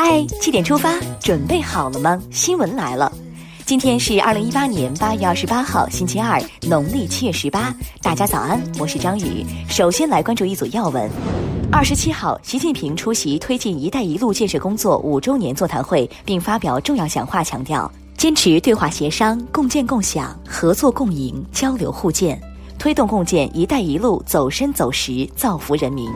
嗨，七点出发，准备好了吗？新闻来了，今天是二零一八年八月二十八号，星期二，农历七月十八。大家早安，我是张宇。首先来关注一组要闻。二十七号，习近平出席推进“一带一路”建设工作五周年座谈会，并发表重要讲话，强调坚持对话协商、共建共享、合作共赢、交流互鉴，推动共建“一带一路”走深走实，造福人民。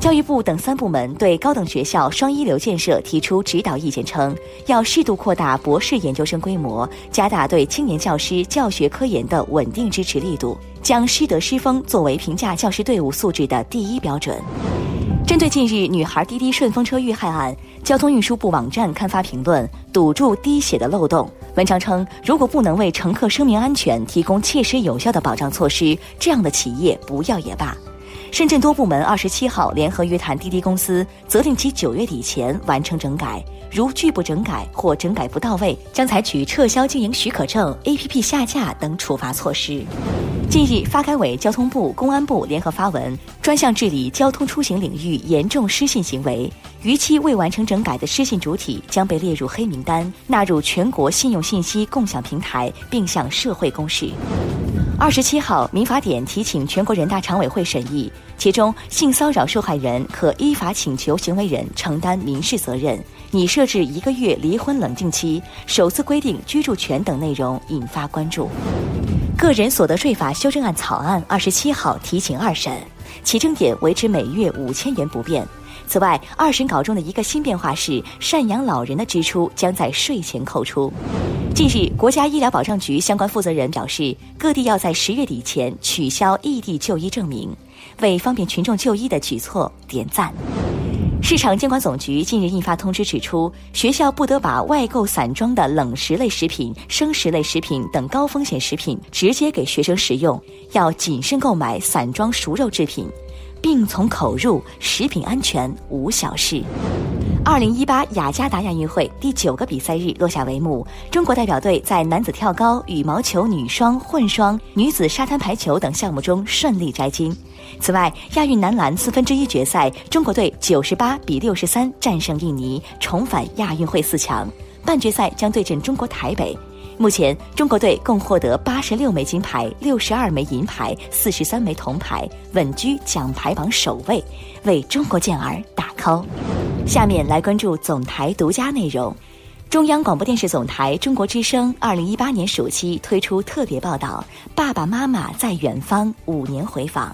教育部等三部门对高等学校双一流建设提出指导意见，称要适度扩大博士研究生规模，加大对青年教师教学科研的稳定支持力度，将师德师风作为评价教师队伍素质的第一标准。针对近日女孩滴滴顺风车遇害案，交通运输部网站刊发评论，堵住滴血的漏洞。文章称，如果不能为乘客生命安全提供切实有效的保障措施，这样的企业不要也罢。深圳多部门二十七号联合约谈滴滴公司，责令其九月底前完成整改，如拒不整改或整改不到位，将采取撤销经营许可证、APP 下架等处罚措施。近日，发改委、交通部、公安部联合发文，专项治理交通出行领域严重失信行为，逾期未完成整改的失信主体将被列入黑名单，纳入全国信用信息共享平台，并向社会公示。二十七号，民法典提请全国人大常委会审议，其中性骚扰受害人可依法请求行为人承担民事责任，拟设置一个月离婚冷静期，首次规定居住权等内容引发关注。个人所得税法修正案草案二十七号提请二审，起征点维持每月五千元不变。此外，二审稿中的一个新变化是，赡养老人的支出将在税前扣除。近日，国家医疗保障局相关负责人表示，各地要在十月底前取消异地就医证明，为方便群众就医的举措点赞。市场监管总局近日印发通知，指出学校不得把外购散装的冷食类食品、生食类食品等高风险食品直接给学生食用，要谨慎购买散装熟肉制品。病从口入，食品安全无小事。二零一八雅加达亚运会第九个比赛日落下帷幕，中国代表队在男子跳高、羽毛球女双、混双、女子沙滩排球等项目中顺利摘金。此外，亚运男篮四分之一决赛，中国队九十八比六十三战胜印尼，重返亚运会四强。半决赛将对阵中国台北。目前，中国队共获得八十六枚金牌、六十二枚银牌、四十三枚铜牌，稳居奖牌榜首位，为中国健儿打 call。下面来关注总台独家内容。中央广播电视总台中国之声二零一八年暑期推出特别报道《爸爸妈妈在远方五年回访》，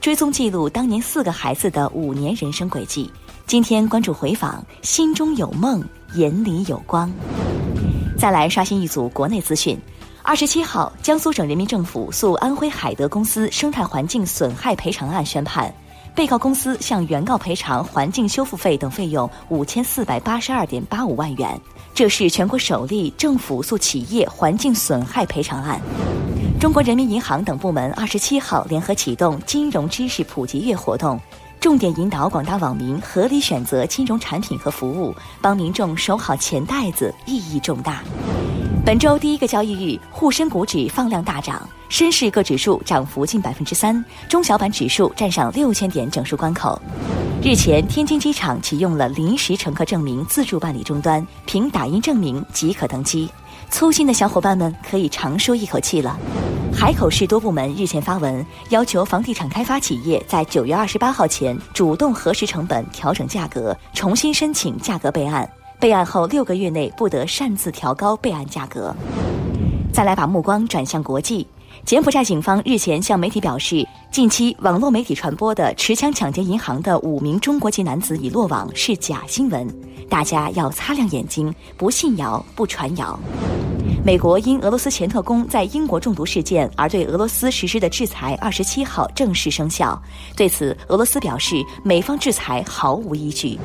追踪记录当年四个孩子的五年人生轨迹。今天关注回访，心中有梦，眼里有光。再来刷新一组国内资讯。二十七号，江苏省人民政府诉安徽海德公司生态环境损害赔偿案宣判，被告公司向原告赔偿环境修复费等费用五千四百八十二点八五万元，这是全国首例政府诉企业环境损害赔偿案。中国人民银行等部门二十七号联合启动金融知识普及月活动。重点引导广大网民合理选择金融产品和服务，帮民众守好钱袋子，意义重大。本周第一个交易日，沪深股指放量大涨，深市各指数涨幅近百分之三，中小板指数站上六千点整数关口。日前，天津机场启用了临时乘客证明自助办理终端，凭打印证明即可登机。粗心的小伙伴们可以长舒一口气了。海口市多部门日前发文，要求房地产开发企业在九月二十八号前主动核实成本、调整价格，重新申请价格备案。备案后六个月内不得擅自调高备案价格。再来把目光转向国际，柬埔寨警方日前向媒体表示，近期网络媒体传播的持枪抢劫银行的五名中国籍男子已落网是假新闻，大家要擦亮眼睛，不信谣，不传谣。美国因俄罗斯前特工在英国中毒事件而对俄罗斯实施的制裁，二十七号正式生效。对此，俄罗斯表示，美方制裁毫无依据。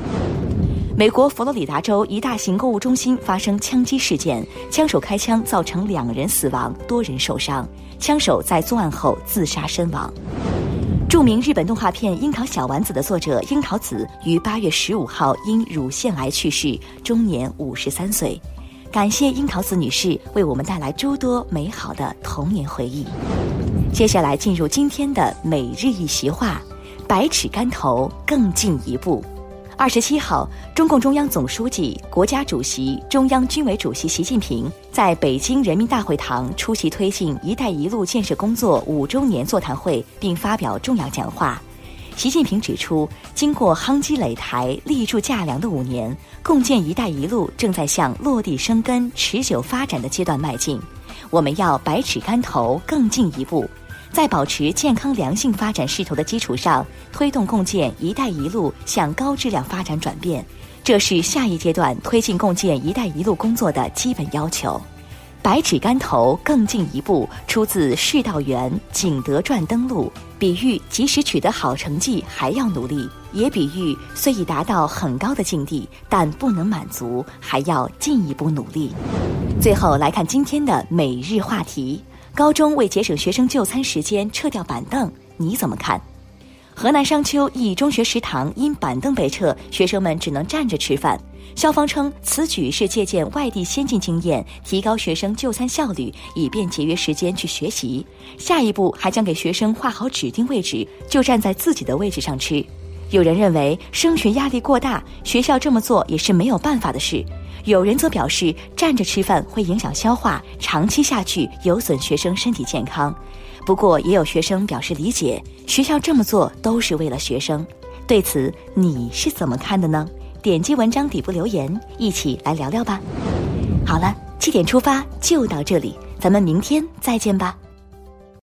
美国佛罗里达州一大型购物中心发生枪击事件，枪手开枪造成两人死亡，多人受伤。枪手在作案后自杀身亡。著名日本动画片《樱桃小丸子》的作者樱桃子于八月十五号因乳腺癌去世，终年五十三岁。感谢樱桃子女士为我们带来诸多美好的童年回忆。接下来进入今天的每日一席话：百尺竿头更进一步。二十七号，中共中央总书记、国家主席、中央军委主席习近平在北京人民大会堂出席推进“一带一路”建设工作五周年座谈会，并发表重要讲话。习近平指出，经过夯基垒台、立柱架梁的五年，共建“一带一路”正在向落地生根、持久发展的阶段迈进。我们要百尺竿头，更进一步。在保持健康良性发展势头的基础上，推动共建“一带一路”向高质量发展转变，这是下一阶段推进共建“一带一路”工作的基本要求。百尺竿头，更进一步，出自《世道源·景德传登录》，比喻即使取得好成绩还要努力，也比喻虽已达到很高的境地，但不能满足，还要进一步努力。最后来看今天的每日话题。高中为节省学生就餐时间撤掉板凳，你怎么看？河南商丘一中学食堂因板凳被撤，学生们只能站着吃饭。校方称，此举是借鉴外地先进经验，提高学生就餐效率，以便节约时间去学习。下一步还将给学生画好指定位置，就站在自己的位置上吃。有人认为升学压力过大，学校这么做也是没有办法的事。有人则表示，站着吃饭会影响消化，长期下去有损学生身体健康。不过，也有学生表示理解，学校这么做都是为了学生。对此，你是怎么看的呢？点击文章底部留言，一起来聊聊吧。好了，七点出发就到这里，咱们明天再见吧。